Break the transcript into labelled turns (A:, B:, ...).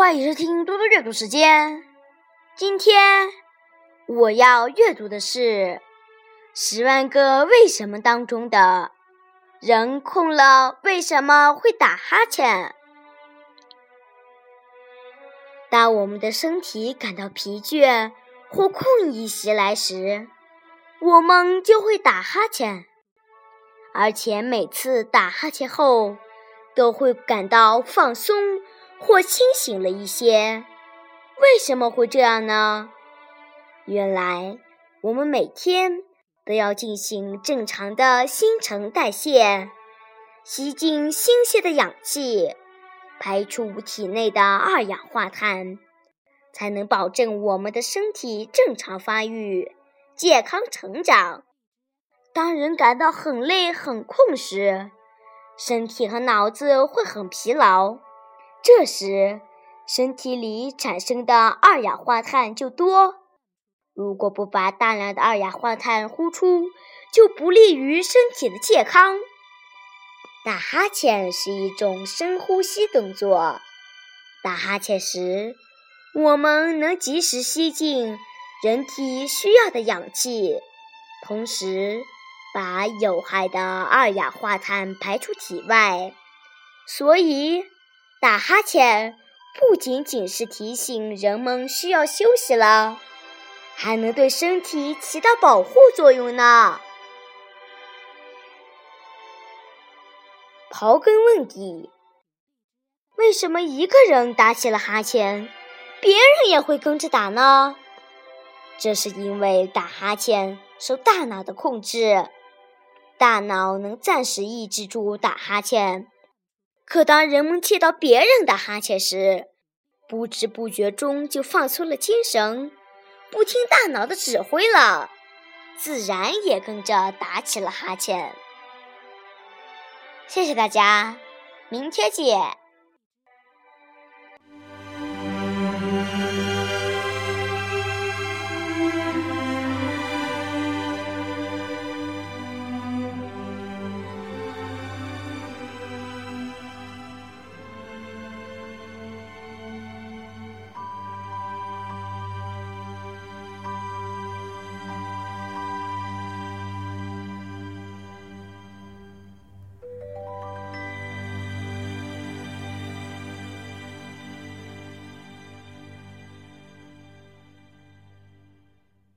A: 欢迎收听多多阅读时间。今天我要阅读的是《十万个为什么》当中的“人空了为什么会打哈欠”。当我们的身体感到疲倦或困意袭来时，我们就会打哈欠，而且每次打哈欠后都会感到放松。或清醒了一些，为什么会这样呢？原来我们每天都要进行正常的新陈代谢，吸进新鲜的氧气，排出体内的二氧化碳，才能保证我们的身体正常发育、健康成长。当人感到很累、很困时，身体和脑子会很疲劳。这时，身体里产生的二氧化碳就多。如果不把大量的二氧化碳呼出，就不利于身体的健康。打哈欠是一种深呼吸动作。打哈欠时，我们能及时吸进人体需要的氧气，同时把有害的二氧化碳排出体外。所以。打哈欠不仅仅是提醒人们需要休息了，还能对身体起到保护作用呢。刨根问底，为什么一个人打起了哈欠，别人也会跟着打呢？这是因为打哈欠受大脑的控制，大脑能暂时抑制住打哈欠。可当人们见到别人打哈欠时，不知不觉中就放松了精神，不听大脑的指挥了，自然也跟着打起了哈欠。谢谢大家，明天见。